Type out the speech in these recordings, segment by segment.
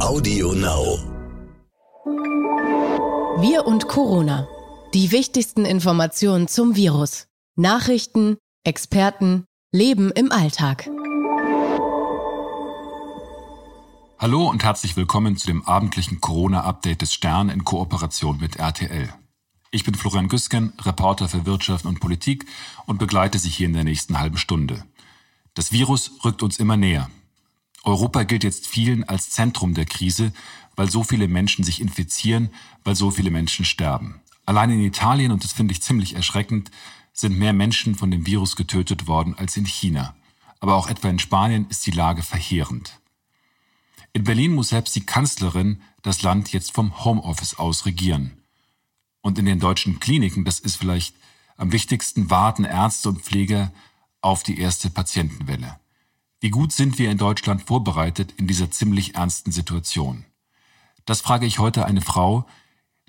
Audio Now. Wir und Corona. Die wichtigsten Informationen zum Virus. Nachrichten, Experten, Leben im Alltag. Hallo und herzlich willkommen zu dem abendlichen Corona-Update des Stern in Kooperation mit RTL. Ich bin Florian Güsken, Reporter für Wirtschaft und Politik und begleite Sie hier in der nächsten halben Stunde. Das Virus rückt uns immer näher. Europa gilt jetzt vielen als Zentrum der Krise, weil so viele Menschen sich infizieren, weil so viele Menschen sterben. Allein in Italien, und das finde ich ziemlich erschreckend, sind mehr Menschen von dem Virus getötet worden als in China. Aber auch etwa in Spanien ist die Lage verheerend. In Berlin muss selbst die Kanzlerin das Land jetzt vom Homeoffice aus regieren. Und in den deutschen Kliniken, das ist vielleicht am wichtigsten, warten Ärzte und Pfleger auf die erste Patientenwelle. Wie gut sind wir in Deutschland vorbereitet in dieser ziemlich ernsten Situation? Das frage ich heute eine Frau,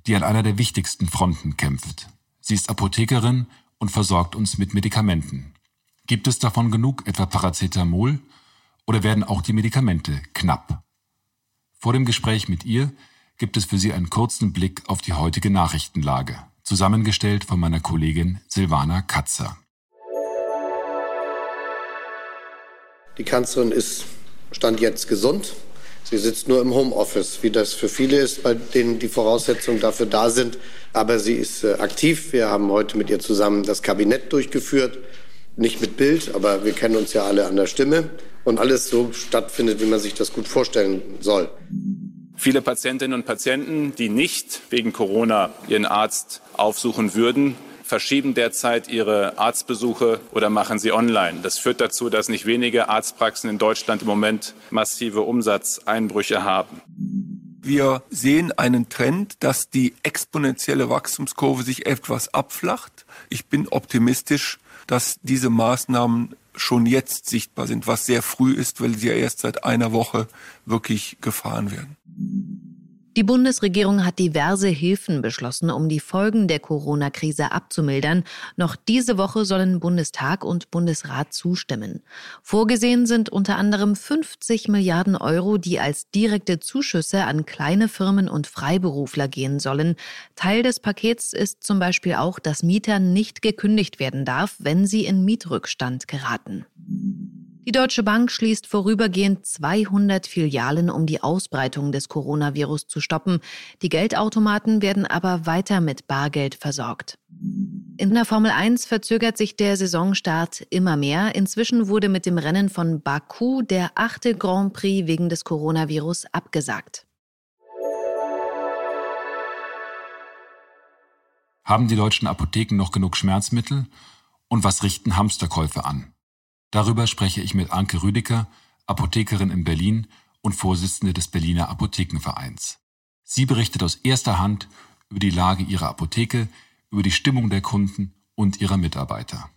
die an einer der wichtigsten Fronten kämpft. Sie ist Apothekerin und versorgt uns mit Medikamenten. Gibt es davon genug, etwa Paracetamol, oder werden auch die Medikamente knapp? Vor dem Gespräch mit ihr gibt es für Sie einen kurzen Blick auf die heutige Nachrichtenlage, zusammengestellt von meiner Kollegin Silvana Katzer. Die Kanzlerin ist Stand jetzt gesund. Sie sitzt nur im Homeoffice, wie das für viele ist, bei denen die Voraussetzungen dafür da sind. Aber sie ist äh, aktiv. Wir haben heute mit ihr zusammen das Kabinett durchgeführt. Nicht mit Bild, aber wir kennen uns ja alle an der Stimme. Und alles so stattfindet, wie man sich das gut vorstellen soll. Viele Patientinnen und Patienten, die nicht wegen Corona ihren Arzt aufsuchen würden, verschieben derzeit ihre Arztbesuche oder machen sie online. Das führt dazu, dass nicht wenige Arztpraxen in Deutschland im Moment massive Umsatzeinbrüche haben. Wir sehen einen Trend, dass die exponentielle Wachstumskurve sich etwas abflacht. Ich bin optimistisch, dass diese Maßnahmen schon jetzt sichtbar sind, was sehr früh ist, weil sie ja erst seit einer Woche wirklich gefahren werden. Die Bundesregierung hat diverse Hilfen beschlossen, um die Folgen der Corona-Krise abzumildern. Noch diese Woche sollen Bundestag und Bundesrat zustimmen. Vorgesehen sind unter anderem 50 Milliarden Euro, die als direkte Zuschüsse an kleine Firmen und Freiberufler gehen sollen. Teil des Pakets ist zum Beispiel auch, dass Mietern nicht gekündigt werden darf, wenn sie in Mietrückstand geraten. Die Deutsche Bank schließt vorübergehend 200 Filialen, um die Ausbreitung des Coronavirus zu stoppen. Die Geldautomaten werden aber weiter mit Bargeld versorgt. In der Formel 1 verzögert sich der Saisonstart immer mehr. Inzwischen wurde mit dem Rennen von Baku der achte Grand Prix wegen des Coronavirus abgesagt. Haben die deutschen Apotheken noch genug Schmerzmittel? Und was richten Hamsterkäufe an? Darüber spreche ich mit Anke Rüdiger, Apothekerin in Berlin und Vorsitzende des Berliner Apothekenvereins. Sie berichtet aus erster Hand über die Lage ihrer Apotheke, über die Stimmung der Kunden und ihrer Mitarbeiter.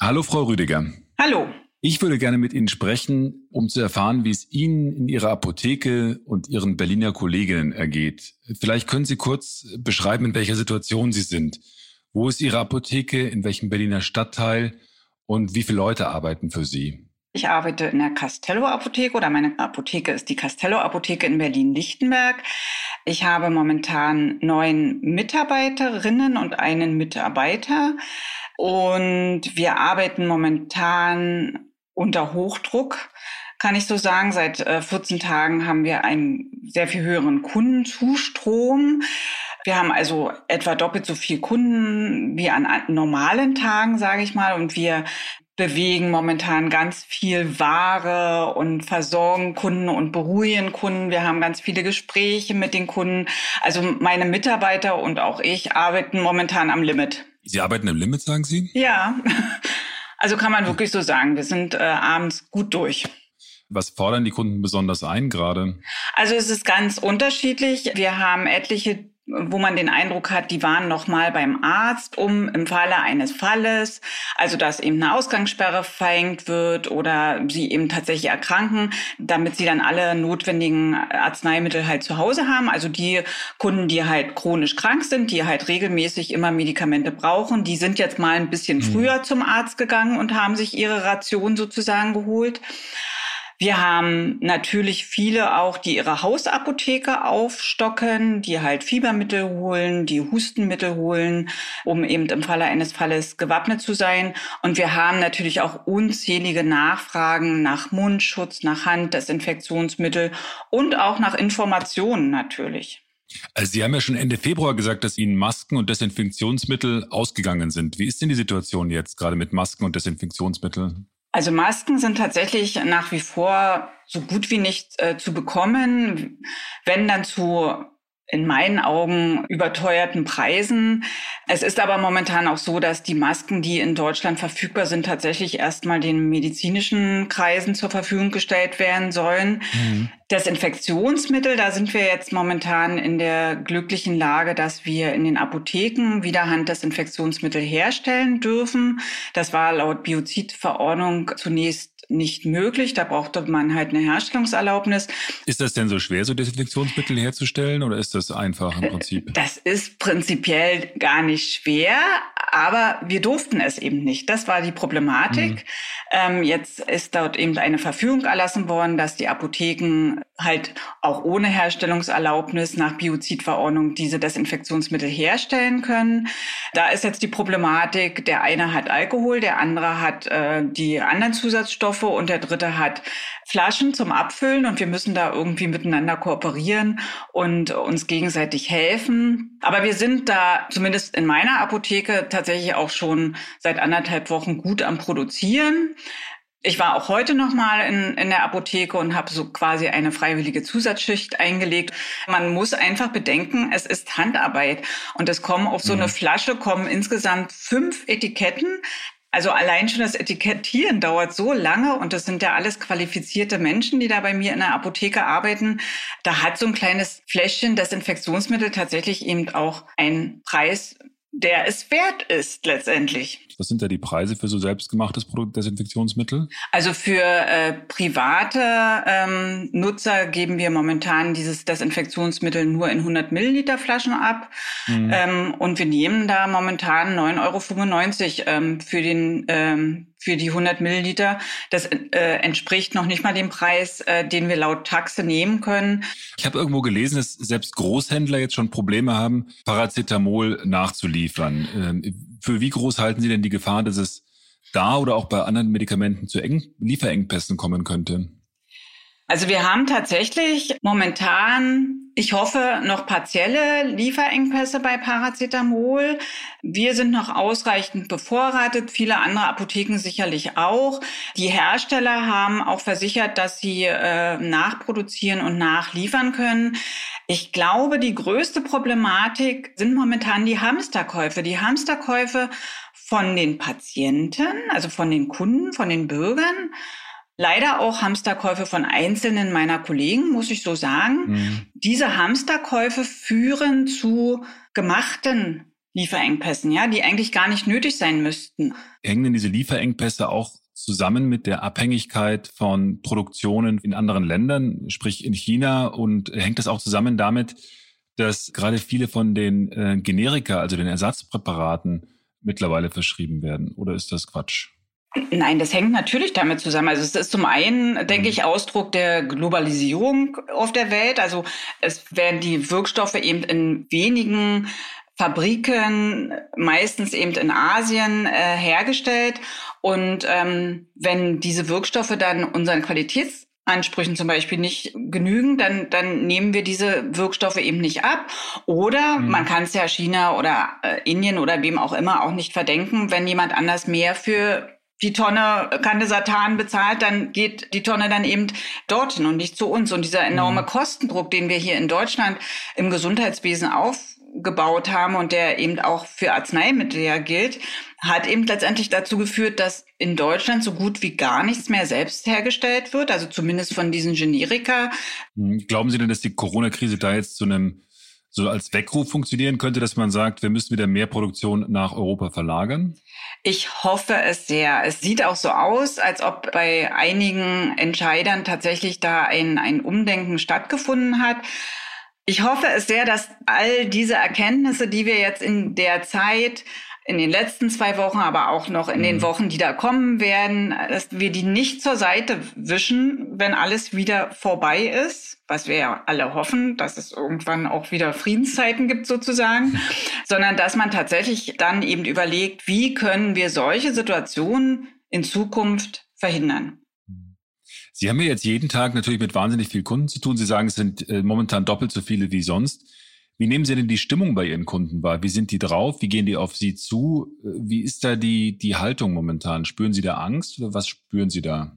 Hallo, Frau Rüdiger. Hallo. Ich würde gerne mit Ihnen sprechen, um zu erfahren, wie es Ihnen in Ihrer Apotheke und Ihren Berliner Kolleginnen ergeht. Vielleicht können Sie kurz beschreiben, in welcher Situation Sie sind. Wo ist Ihre Apotheke? In welchem Berliner Stadtteil? Und wie viele Leute arbeiten für Sie? Ich arbeite in der Castello Apotheke oder meine Apotheke ist die Castello Apotheke in Berlin-Lichtenberg. Ich habe momentan neun Mitarbeiterinnen und einen Mitarbeiter und wir arbeiten momentan unter Hochdruck kann ich so sagen. Seit 14 äh, Tagen haben wir einen sehr viel höheren Kundenzustrom. Wir haben also etwa doppelt so viel Kunden wie an normalen Tagen, sage ich mal. Und wir bewegen momentan ganz viel Ware und versorgen Kunden und beruhigen Kunden. Wir haben ganz viele Gespräche mit den Kunden. Also meine Mitarbeiter und auch ich arbeiten momentan am Limit. Sie arbeiten im Limit, sagen Sie? Ja. Also kann man wirklich so sagen. Wir sind äh, abends gut durch. Was fordern die Kunden besonders ein gerade? Also es ist ganz unterschiedlich. Wir haben etliche wo man den Eindruck hat, die waren noch mal beim Arzt, um im Falle eines Falles, also dass eben eine Ausgangssperre verhängt wird oder sie eben tatsächlich erkranken, damit sie dann alle notwendigen Arzneimittel halt zu Hause haben. Also die Kunden, die halt chronisch krank sind, die halt regelmäßig immer Medikamente brauchen, die sind jetzt mal ein bisschen mhm. früher zum Arzt gegangen und haben sich ihre Ration sozusagen geholt. Wir haben natürlich viele auch, die ihre Hausapotheke aufstocken, die halt Fiebermittel holen, die Hustenmittel holen, um eben im Falle eines Falles gewappnet zu sein. Und wir haben natürlich auch unzählige Nachfragen nach Mundschutz, nach Handdesinfektionsmittel und auch nach Informationen natürlich. Also Sie haben ja schon Ende Februar gesagt, dass Ihnen Masken und Desinfektionsmittel ausgegangen sind. Wie ist denn die Situation jetzt gerade mit Masken und Desinfektionsmitteln? Also Masken sind tatsächlich nach wie vor so gut wie nicht äh, zu bekommen, wenn dann zu in meinen Augen überteuerten Preisen. Es ist aber momentan auch so, dass die Masken, die in Deutschland verfügbar sind, tatsächlich erstmal den medizinischen Kreisen zur Verfügung gestellt werden sollen. Mhm. Desinfektionsmittel, da sind wir jetzt momentan in der glücklichen Lage, dass wir in den Apotheken wieder Handdesinfektionsmittel herstellen dürfen. Das war laut Biozidverordnung zunächst nicht möglich. Da brauchte man halt eine Herstellungserlaubnis. Ist das denn so schwer, so Desinfektionsmittel herzustellen oder ist das einfach im Prinzip? Das ist prinzipiell gar nicht schwer, aber wir durften es eben nicht. Das war die Problematik. Mhm. Ähm, jetzt ist dort eben eine Verfügung erlassen worden, dass die Apotheken halt auch ohne Herstellungserlaubnis nach Biozidverordnung diese Desinfektionsmittel herstellen können. Da ist jetzt die Problematik, der eine hat Alkohol, der andere hat äh, die anderen Zusatzstoffe und der dritte hat Flaschen zum Abfüllen und wir müssen da irgendwie miteinander kooperieren und uns gegenseitig helfen. Aber wir sind da zumindest in meiner Apotheke tatsächlich auch schon seit anderthalb Wochen gut am Produzieren. Ich war auch heute noch mal in, in der Apotheke und habe so quasi eine freiwillige Zusatzschicht eingelegt. Man muss einfach bedenken, es ist Handarbeit und es kommen auf so mhm. eine Flasche kommen insgesamt fünf Etiketten. Also allein schon das Etikettieren dauert so lange und das sind ja alles qualifizierte Menschen, die da bei mir in der Apotheke arbeiten. Da hat so ein kleines Fläschchen Desinfektionsmittel tatsächlich eben auch einen Preis, der es wert ist letztendlich. Was sind da die Preise für so selbstgemachtes Produkt Desinfektionsmittel? Also für äh, private ähm, Nutzer geben wir momentan dieses Desinfektionsmittel nur in 100 Milliliter Flaschen ab. Mhm. Ähm, und wir nehmen da momentan 9,95 Euro ähm, für den ähm, für die 100 Milliliter. Das äh, entspricht noch nicht mal dem Preis, äh, den wir laut Taxe nehmen können. Ich habe irgendwo gelesen, dass selbst Großhändler jetzt schon Probleme haben, Paracetamol nachzuliefern. Ähm, für wie groß halten Sie denn die Gefahr, dass es da oder auch bei anderen Medikamenten zu Eng Lieferengpässen kommen könnte? Also wir haben tatsächlich momentan, ich hoffe, noch partielle Lieferengpässe bei Paracetamol. Wir sind noch ausreichend bevorratet, viele andere Apotheken sicherlich auch. Die Hersteller haben auch versichert, dass sie äh, nachproduzieren und nachliefern können. Ich glaube, die größte Problematik sind momentan die Hamsterkäufe. Die Hamsterkäufe von den Patienten, also von den Kunden, von den Bürgern Leider auch Hamsterkäufe von einzelnen meiner Kollegen, muss ich so sagen. Mhm. Diese Hamsterkäufe führen zu gemachten Lieferengpässen, ja, die eigentlich gar nicht nötig sein müssten. Hängen denn diese Lieferengpässe auch zusammen mit der Abhängigkeit von Produktionen in anderen Ländern, sprich in China? Und hängt das auch zusammen damit, dass gerade viele von den äh, Generika, also den Ersatzpräparaten, mittlerweile verschrieben werden? Oder ist das Quatsch? Nein, das hängt natürlich damit zusammen. Also es ist zum einen, denke ich, Ausdruck der Globalisierung auf der Welt. Also es werden die Wirkstoffe eben in wenigen Fabriken, meistens eben in Asien, äh, hergestellt. Und ähm, wenn diese Wirkstoffe dann unseren Qualitätsansprüchen zum Beispiel nicht genügen, dann, dann nehmen wir diese Wirkstoffe eben nicht ab. Oder mhm. man kann es ja China oder äh, Indien oder wem auch immer auch nicht verdenken, wenn jemand anders mehr für die Tonne Kandesatan bezahlt, dann geht die Tonne dann eben dorthin und nicht zu uns. Und dieser enorme mhm. Kostendruck, den wir hier in Deutschland im Gesundheitswesen aufgebaut haben und der eben auch für Arzneimittel ja gilt, hat eben letztendlich dazu geführt, dass in Deutschland so gut wie gar nichts mehr selbst hergestellt wird, also zumindest von diesen Generika. Mhm. Glauben Sie denn, dass die Corona-Krise da jetzt zu einem so als Weckruf funktionieren könnte, dass man sagt, wir müssen wieder mehr Produktion nach Europa verlagern? Ich hoffe es sehr. Es sieht auch so aus, als ob bei einigen Entscheidern tatsächlich da ein, ein Umdenken stattgefunden hat. Ich hoffe es sehr, dass all diese Erkenntnisse, die wir jetzt in der Zeit in den letzten zwei Wochen, aber auch noch in mhm. den Wochen, die da kommen werden, dass wir die nicht zur Seite wischen, wenn alles wieder vorbei ist, was wir ja alle hoffen, dass es irgendwann auch wieder Friedenszeiten gibt sozusagen, sondern dass man tatsächlich dann eben überlegt, wie können wir solche Situationen in Zukunft verhindern. Sie haben ja jetzt jeden Tag natürlich mit wahnsinnig vielen Kunden zu tun. Sie sagen, es sind äh, momentan doppelt so viele wie sonst. Wie nehmen Sie denn die Stimmung bei Ihren Kunden wahr? Wie sind die drauf? Wie gehen die auf Sie zu? Wie ist da die, die Haltung momentan? Spüren Sie da Angst oder was spüren Sie da?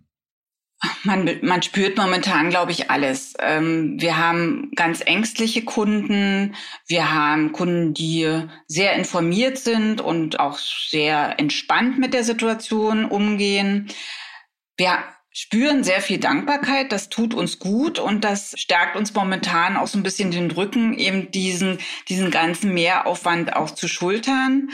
Man, man spürt momentan, glaube ich, alles. Ähm, wir haben ganz ängstliche Kunden. Wir haben Kunden, die sehr informiert sind und auch sehr entspannt mit der Situation umgehen. Wir spüren sehr viel Dankbarkeit. Das tut uns gut und das stärkt uns momentan auch so ein bisschen den Rücken, eben diesen, diesen ganzen Mehraufwand auch zu schultern.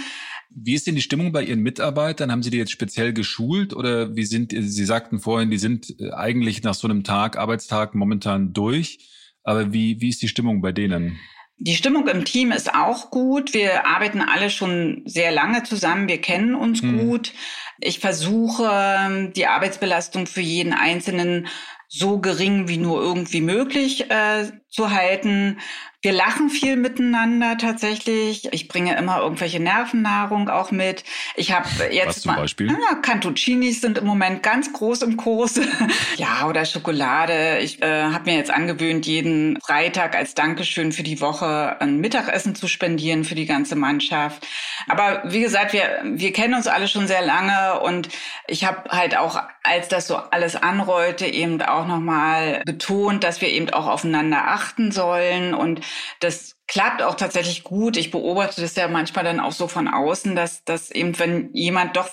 Wie ist denn die Stimmung bei Ihren Mitarbeitern? Haben Sie die jetzt speziell geschult oder wie sind, Sie sagten vorhin, die sind äh, eigentlich nach so einem Tag, Arbeitstag momentan durch. Aber wie, wie ist die Stimmung bei denen? Die Stimmung im Team ist auch gut. Wir arbeiten alle schon sehr lange zusammen. Wir kennen uns hm. gut. Ich versuche, die Arbeitsbelastung für jeden Einzelnen so gering wie nur irgendwie möglich äh, zu halten. Wir lachen viel miteinander tatsächlich. Ich bringe immer irgendwelche Nervennahrung auch mit. Ich habe jetzt Was zum mal, Beispiel? Ja, Cantuccinis sind im Moment ganz groß im Kurs. ja, oder Schokolade. Ich äh, habe mir jetzt angewöhnt, jeden Freitag als Dankeschön für die Woche ein Mittagessen zu spendieren für die ganze Mannschaft. Aber wie gesagt, wir wir kennen uns alle schon sehr lange und ich habe halt auch, als das so alles anrollte, eben auch nochmal betont, dass wir eben auch aufeinander achten sollen und das klappt auch tatsächlich gut. Ich beobachte das ja manchmal dann auch so von außen, dass, dass eben, wenn jemand doch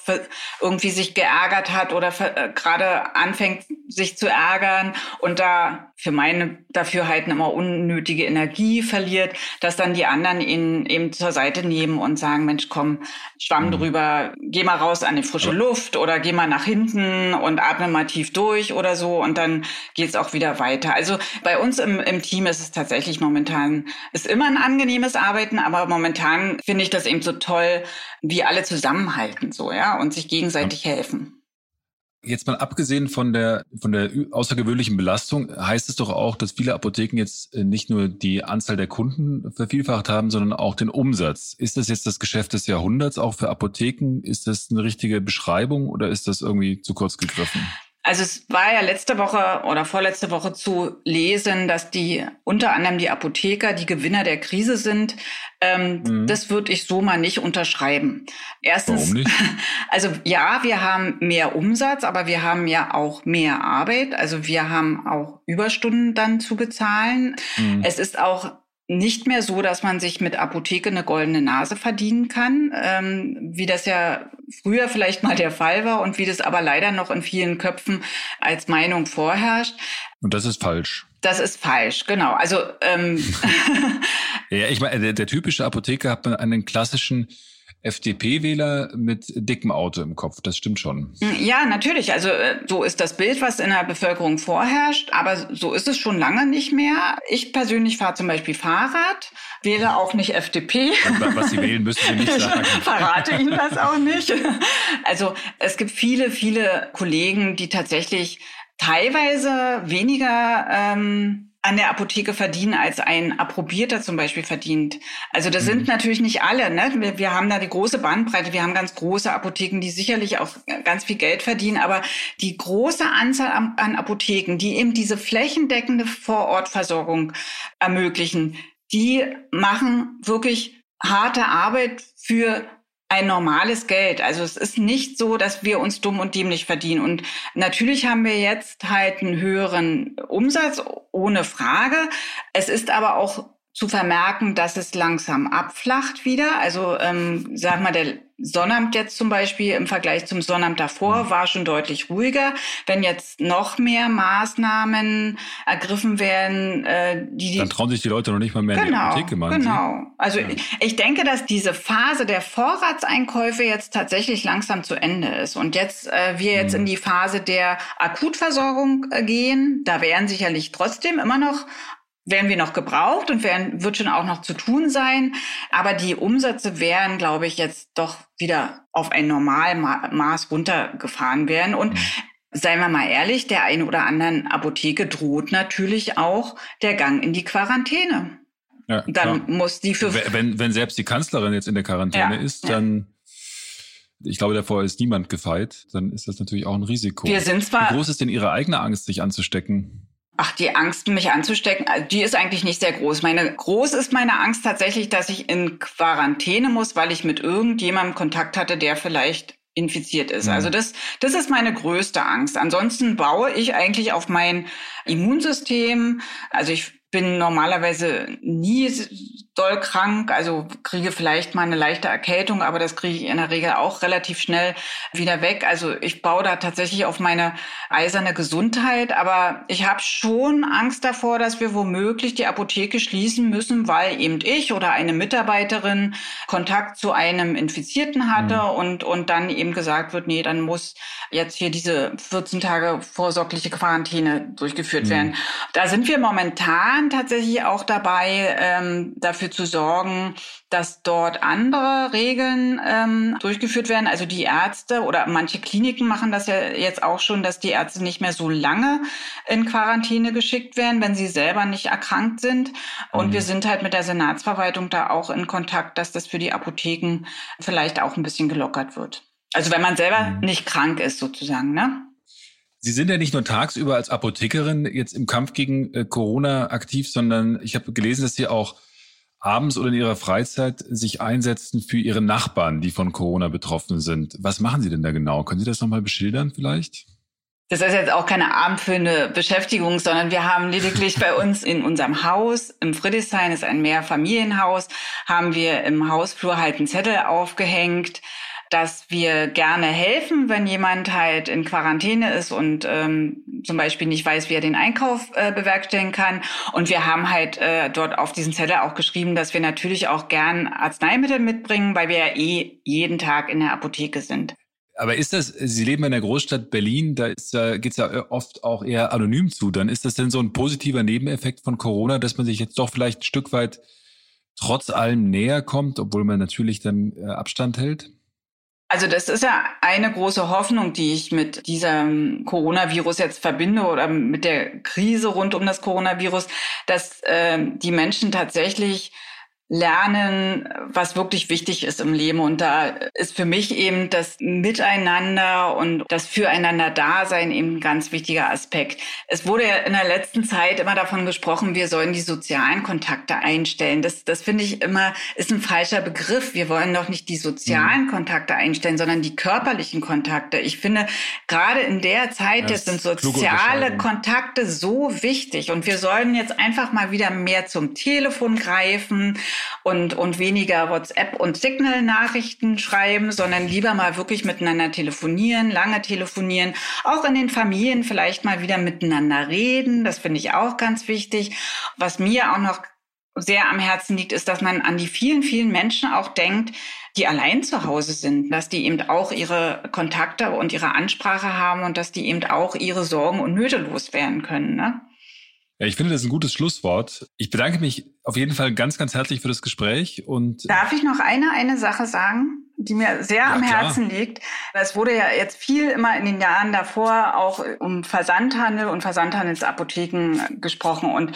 irgendwie sich geärgert hat oder äh, gerade anfängt, sich zu ärgern und da für meine Dafürhalten immer unnötige Energie verliert, dass dann die anderen ihn eben zur Seite nehmen und sagen, Mensch, komm, schwamm mhm. drüber, geh mal raus an die frische Luft oder geh mal nach hinten und atme mal tief durch oder so und dann geht's auch wieder weiter. Also bei uns im, im Team ist es tatsächlich momentan, ist immer ein angenehmes Arbeiten, aber momentan finde ich das eben so toll, wie alle zusammenhalten so, ja, und sich gegenseitig ja. helfen. Jetzt mal abgesehen von der, von der außergewöhnlichen Belastung, heißt es doch auch, dass viele Apotheken jetzt äh, nicht nur die Anzahl der Kunden vervielfacht haben, sondern auch den Umsatz. Ist das jetzt das Geschäft des Jahrhunderts auch für Apotheken? Ist das eine richtige Beschreibung oder ist das irgendwie zu kurz gegriffen? Also es war ja letzte Woche oder vorletzte Woche zu lesen, dass die unter anderem die Apotheker die Gewinner der Krise sind. Ähm, mhm. Das würde ich so mal nicht unterschreiben. Erstens, Warum nicht? also ja, wir haben mehr Umsatz, aber wir haben ja auch mehr Arbeit. Also wir haben auch Überstunden dann zu bezahlen. Mhm. Es ist auch nicht mehr so, dass man sich mit Apotheke eine goldene Nase verdienen kann, ähm, wie das ja früher vielleicht mal der Fall war und wie das aber leider noch in vielen Köpfen als Meinung vorherrscht. Und das ist falsch. Das ist falsch, genau. Also ähm ja, ich meine, der, der typische Apotheker hat einen klassischen FDP-Wähler mit dickem Auto im Kopf. Das stimmt schon. Ja, natürlich. Also äh, so ist das Bild, was in der Bevölkerung vorherrscht. Aber so ist es schon lange nicht mehr. Ich persönlich fahre zum Beispiel Fahrrad, wähle auch nicht FDP. Was Sie wählen, müssen Sie nicht sagen. Ich verrate Ihnen das auch nicht. Also es gibt viele, viele Kollegen, die tatsächlich teilweise weniger ähm, an der Apotheke verdienen, als ein Approbierter zum Beispiel verdient. Also das mhm. sind natürlich nicht alle. Ne? Wir, wir, haben da die große Bandbreite. Wir haben ganz große Apotheken, die sicherlich auch ganz viel Geld verdienen. Aber die große Anzahl an, an Apotheken, die eben diese flächendeckende Vorortversorgung ermöglichen, die machen wirklich harte Arbeit für ein normales Geld. Also es ist nicht so, dass wir uns dumm und dämlich verdienen. Und natürlich haben wir jetzt halt einen höheren Umsatz, ohne Frage. Es ist aber auch zu vermerken, dass es langsam abflacht wieder. Also ähm, sag mal, der Sonnabend jetzt zum Beispiel im Vergleich zum Sonnabend davor mhm. war schon deutlich ruhiger. Wenn jetzt noch mehr Maßnahmen ergriffen werden, äh, die, die dann trauen sich die Leute noch nicht mal mehr genau, in die genau, Apotheke machen. Genau. Also ja. ich, ich denke, dass diese Phase der Vorratseinkäufe jetzt tatsächlich langsam zu Ende ist und jetzt äh, wir jetzt mhm. in die Phase der Akutversorgung äh, gehen. Da werden sicherlich trotzdem immer noch werden wir noch gebraucht und werden, wird schon auch noch zu tun sein. Aber die Umsätze werden, glaube ich, jetzt doch wieder auf ein Normalmaß runtergefahren werden. Und mhm. Seien wir mal ehrlich, der einen oder anderen Apotheke droht natürlich auch der Gang in die Quarantäne. Ja, dann klar. muss die für. Wenn, wenn selbst die Kanzlerin jetzt in der Quarantäne ja, ist, dann. Ja. Ich glaube, davor ist niemand gefeit. Dann ist das natürlich auch ein Risiko. Wir sind zwar. Wie groß ist denn Ihre eigene Angst, sich anzustecken? Ach, die Angst, mich anzustecken, äh, die ist eigentlich nicht sehr groß. Meine groß ist meine Angst tatsächlich, dass ich in Quarantäne muss, weil ich mit irgendjemandem Kontakt hatte, der vielleicht infiziert ist. Mhm. Also das, das ist meine größte Angst. Ansonsten baue ich eigentlich auf mein Immunsystem. Also ich bin normalerweise nie doll krank, also kriege vielleicht mal eine leichte Erkältung, aber das kriege ich in der Regel auch relativ schnell wieder weg. Also ich baue da tatsächlich auf meine eiserne Gesundheit, aber ich habe schon Angst davor, dass wir womöglich die Apotheke schließen müssen, weil eben ich oder eine Mitarbeiterin Kontakt zu einem Infizierten hatte mhm. und, und dann eben gesagt wird, nee, dann muss jetzt hier diese 14 Tage vorsorgliche Quarantäne durchgeführt mhm. werden. Da sind wir momentan tatsächlich auch dabei, ähm, dafür dafür zu sorgen, dass dort andere Regeln ähm, durchgeführt werden. Also die Ärzte oder manche Kliniken machen das ja jetzt auch schon, dass die Ärzte nicht mehr so lange in Quarantäne geschickt werden, wenn sie selber nicht erkrankt sind. Und mhm. wir sind halt mit der Senatsverwaltung da auch in Kontakt, dass das für die Apotheken vielleicht auch ein bisschen gelockert wird. Also wenn man selber mhm. nicht krank ist sozusagen, ne? Sie sind ja nicht nur tagsüber als Apothekerin jetzt im Kampf gegen äh, Corona aktiv, sondern ich habe gelesen, dass Sie auch abends oder in ihrer Freizeit sich einsetzen für ihre Nachbarn, die von Corona betroffen sind. Was machen Sie denn da genau? Können Sie das nochmal beschildern vielleicht? Das ist jetzt auch keine abendfüllende Beschäftigung, sondern wir haben lediglich bei uns in unserem Haus, im Friedrichshain ist ein Mehrfamilienhaus, haben wir im Hausflur halt einen Zettel aufgehängt, dass wir gerne helfen, wenn jemand halt in Quarantäne ist und ähm, zum Beispiel nicht weiß, wie er den Einkauf äh, bewerkstelligen kann. Und wir haben halt äh, dort auf diesen Zettel auch geschrieben, dass wir natürlich auch gern Arzneimittel mitbringen, weil wir ja eh jeden Tag in der Apotheke sind. Aber ist das, Sie leben in der Großstadt Berlin, da ist, äh, geht es ja oft auch eher anonym zu. Dann ist das denn so ein positiver Nebeneffekt von Corona, dass man sich jetzt doch vielleicht ein Stück weit trotz allem näher kommt, obwohl man natürlich dann äh, Abstand hält? Also das ist ja eine große Hoffnung, die ich mit diesem Coronavirus jetzt verbinde oder mit der Krise rund um das Coronavirus, dass äh, die Menschen tatsächlich lernen, was wirklich wichtig ist im Leben. Und da ist für mich eben das Miteinander und das Füreinander-Dasein eben ein ganz wichtiger Aspekt. Es wurde ja in der letzten Zeit immer davon gesprochen, wir sollen die sozialen Kontakte einstellen. Das, das finde ich immer, ist ein falscher Begriff. Wir wollen doch nicht die sozialen mhm. Kontakte einstellen, sondern die körperlichen Kontakte. Ich finde, gerade in der Zeit jetzt sind soziale Kontakte so wichtig. Und wir sollen jetzt einfach mal wieder mehr zum Telefon greifen und, und weniger WhatsApp und Signal-Nachrichten schreiben, sondern lieber mal wirklich miteinander telefonieren, lange telefonieren, auch in den Familien vielleicht mal wieder miteinander reden. Das finde ich auch ganz wichtig. Was mir auch noch sehr am Herzen liegt, ist, dass man an die vielen, vielen Menschen auch denkt, die allein zu Hause sind, dass die eben auch ihre Kontakte und ihre Ansprache haben und dass die eben auch ihre Sorgen und Nöte loswerden können. Ne? Ja, ich finde das ein gutes Schlusswort. Ich bedanke mich auf jeden Fall ganz, ganz herzlich für das Gespräch und. Darf ich noch eine, eine Sache sagen? Die mir sehr ja, am Herzen klar. liegt. Es wurde ja jetzt viel immer in den Jahren davor auch um Versandhandel und Versandhandelsapotheken gesprochen. Und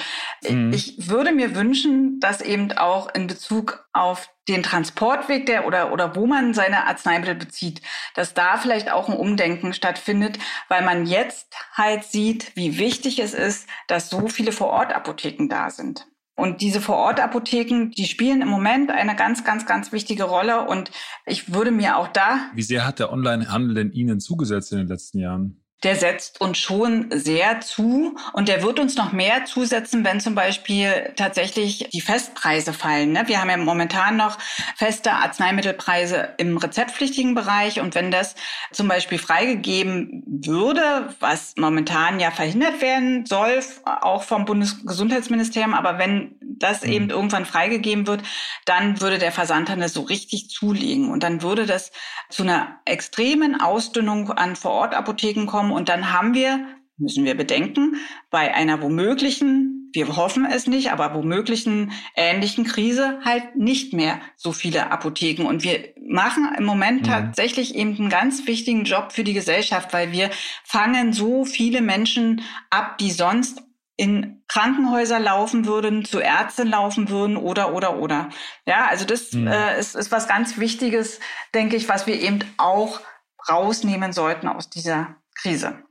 mhm. ich würde mir wünschen, dass eben auch in Bezug auf den Transportweg der oder, oder wo man seine Arzneimittel bezieht, dass da vielleicht auch ein Umdenken stattfindet, weil man jetzt halt sieht, wie wichtig es ist, dass so viele Vorortapotheken da sind. Und diese Vorortapotheken, die spielen im Moment eine ganz, ganz, ganz wichtige Rolle. Und ich würde mir auch da. Wie sehr hat der Onlinehandel denn Ihnen zugesetzt in den letzten Jahren? Der setzt uns schon sehr zu und der wird uns noch mehr zusetzen, wenn zum Beispiel tatsächlich die Festpreise fallen. Ne? Wir haben ja momentan noch feste Arzneimittelpreise im rezeptpflichtigen Bereich und wenn das zum Beispiel freigegeben würde, was momentan ja verhindert werden soll, auch vom Bundesgesundheitsministerium, aber wenn das mhm. eben irgendwann freigegeben wird, dann würde der Versandhandel so richtig zulegen und dann würde das zu einer extremen Ausdünnung an Vorortapotheken kommen und dann haben wir, müssen wir bedenken, bei einer womöglichen, wir hoffen es nicht, aber womöglichen ähnlichen Krise halt nicht mehr so viele Apotheken. Und wir machen im Moment mhm. tatsächlich eben einen ganz wichtigen Job für die Gesellschaft, weil wir fangen so viele Menschen ab, die sonst in Krankenhäuser laufen würden, zu Ärzten laufen würden oder, oder, oder. Ja, also das mhm. äh, ist, ist was ganz Wichtiges, denke ich, was wir eben auch rausnehmen sollten aus dieser Krise.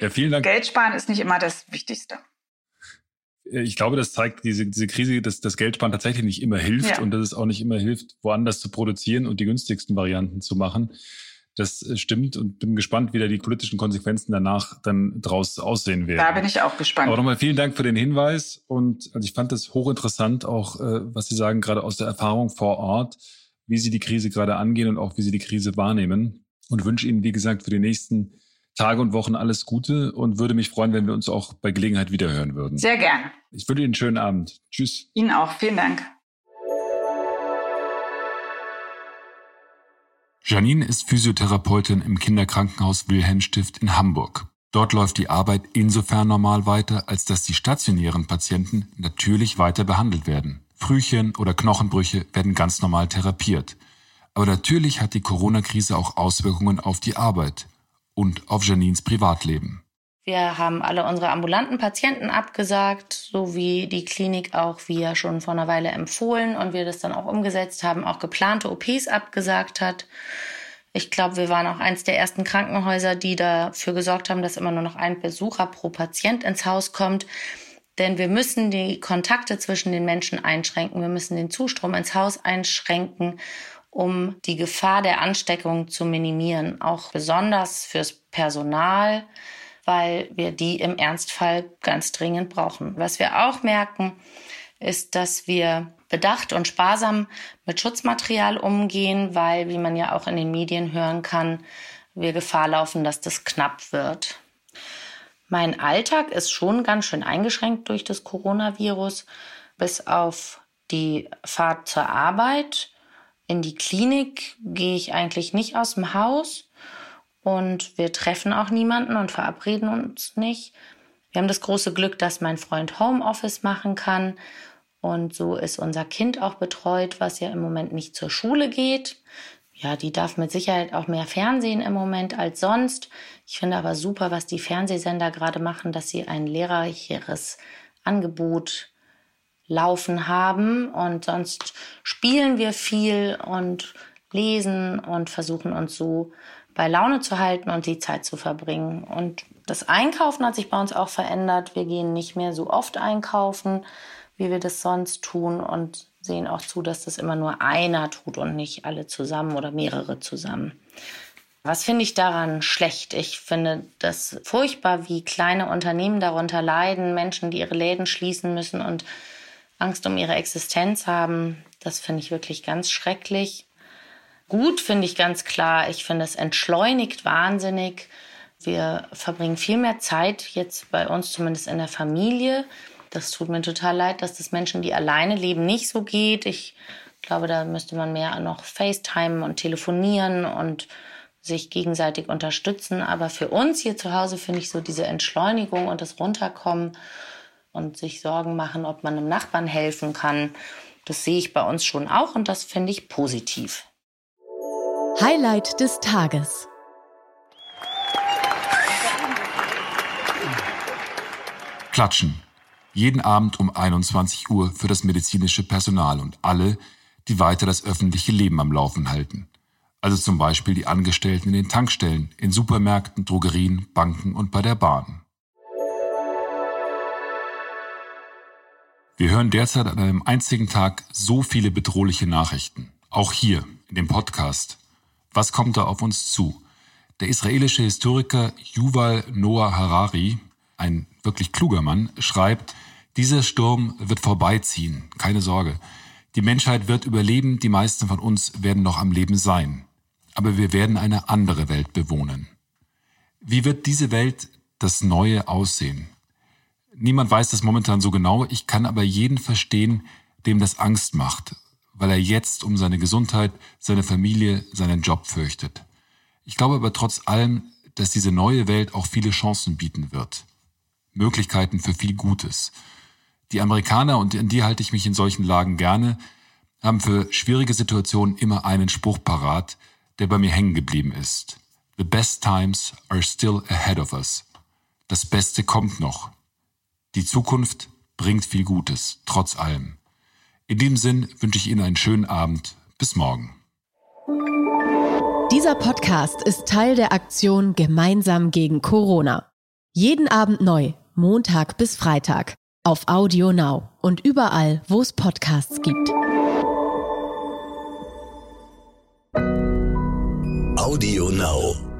Ja, vielen Dank. Geld sparen ist nicht immer das Wichtigste. Ich glaube, das zeigt diese, diese Krise, dass das Geldsparen tatsächlich nicht immer hilft ja. und dass es auch nicht immer hilft, woanders zu produzieren und die günstigsten Varianten zu machen. Das äh, stimmt und bin gespannt, wie da die politischen Konsequenzen danach dann draus aussehen werden. Da bin ich auch gespannt. Aber nochmal vielen Dank für den Hinweis und also ich fand das hochinteressant, auch äh, was Sie sagen, gerade aus der Erfahrung vor Ort, wie Sie die Krise gerade angehen und auch wie Sie die Krise wahrnehmen und wünsche Ihnen, wie gesagt, für die nächsten Tage und Wochen alles Gute und würde mich freuen, wenn wir uns auch bei Gelegenheit wiederhören würden. Sehr gern. Ich wünsche Ihnen einen schönen Abend. Tschüss. Ihnen auch. Vielen Dank. Janine ist Physiotherapeutin im Kinderkrankenhaus Wilhelmstift in Hamburg. Dort läuft die Arbeit insofern normal weiter, als dass die stationären Patienten natürlich weiter behandelt werden. Frühchen oder Knochenbrüche werden ganz normal therapiert. Aber natürlich hat die Corona-Krise auch Auswirkungen auf die Arbeit und auf Janines Privatleben. Wir haben alle unsere ambulanten Patienten abgesagt, so wie die Klinik auch ja schon vor einer Weile empfohlen und wir das dann auch umgesetzt haben, auch geplante OPs abgesagt hat. Ich glaube, wir waren auch eins der ersten Krankenhäuser, die dafür gesorgt haben, dass immer nur noch ein Besucher pro Patient ins Haus kommt. Denn wir müssen die Kontakte zwischen den Menschen einschränken. Wir müssen den Zustrom ins Haus einschränken um die Gefahr der Ansteckung zu minimieren, auch besonders fürs Personal, weil wir die im Ernstfall ganz dringend brauchen. Was wir auch merken, ist, dass wir bedacht und sparsam mit Schutzmaterial umgehen, weil, wie man ja auch in den Medien hören kann, wir Gefahr laufen, dass das knapp wird. Mein Alltag ist schon ganz schön eingeschränkt durch das Coronavirus, bis auf die Fahrt zur Arbeit in die Klinik gehe ich eigentlich nicht aus dem Haus und wir treffen auch niemanden und verabreden uns nicht. Wir haben das große Glück, dass mein Freund Homeoffice machen kann und so ist unser Kind auch betreut, was ja im Moment nicht zur Schule geht. Ja, die darf mit Sicherheit auch mehr Fernsehen im Moment als sonst. Ich finde aber super, was die Fernsehsender gerade machen, dass sie ein lehrreicheres Angebot laufen haben und sonst spielen wir viel und lesen und versuchen uns so bei Laune zu halten und die Zeit zu verbringen. Und das Einkaufen hat sich bei uns auch verändert. Wir gehen nicht mehr so oft einkaufen, wie wir das sonst tun und sehen auch zu, dass das immer nur einer tut und nicht alle zusammen oder mehrere zusammen. Was finde ich daran schlecht? Ich finde das furchtbar, wie kleine Unternehmen darunter leiden, Menschen, die ihre Läden schließen müssen und Angst um ihre Existenz haben. Das finde ich wirklich ganz schrecklich. Gut finde ich ganz klar. Ich finde es entschleunigt wahnsinnig. Wir verbringen viel mehr Zeit jetzt bei uns, zumindest in der Familie. Das tut mir total leid, dass das Menschen, die alleine leben, nicht so geht. Ich glaube, da müsste man mehr noch FaceTime und telefonieren und sich gegenseitig unterstützen. Aber für uns hier zu Hause finde ich so diese Entschleunigung und das Runterkommen und sich Sorgen machen, ob man einem Nachbarn helfen kann. Das sehe ich bei uns schon auch und das finde ich positiv. Highlight des Tages. Klatschen. Jeden Abend um 21 Uhr für das medizinische Personal und alle, die weiter das öffentliche Leben am Laufen halten. Also zum Beispiel die Angestellten in den Tankstellen, in Supermärkten, Drogerien, Banken und bei der Bahn. Wir hören derzeit an einem einzigen Tag so viele bedrohliche Nachrichten. Auch hier in dem Podcast. Was kommt da auf uns zu? Der israelische Historiker Yuval Noah Harari, ein wirklich kluger Mann, schreibt, dieser Sturm wird vorbeiziehen, keine Sorge. Die Menschheit wird überleben, die meisten von uns werden noch am Leben sein. Aber wir werden eine andere Welt bewohnen. Wie wird diese Welt das Neue aussehen? Niemand weiß das momentan so genau, ich kann aber jeden verstehen, dem das Angst macht, weil er jetzt um seine Gesundheit, seine Familie, seinen Job fürchtet. Ich glaube aber trotz allem, dass diese neue Welt auch viele Chancen bieten wird. Möglichkeiten für viel Gutes. Die Amerikaner, und an die halte ich mich in solchen Lagen gerne, haben für schwierige Situationen immer einen Spruch parat, der bei mir hängen geblieben ist. The best times are still ahead of us. Das Beste kommt noch. Die Zukunft bringt viel Gutes, trotz allem. In dem Sinn wünsche ich Ihnen einen schönen Abend. Bis morgen. Dieser Podcast ist Teil der Aktion Gemeinsam gegen Corona. Jeden Abend neu, Montag bis Freitag, auf Audio Now und überall, wo es Podcasts gibt. Audio Now.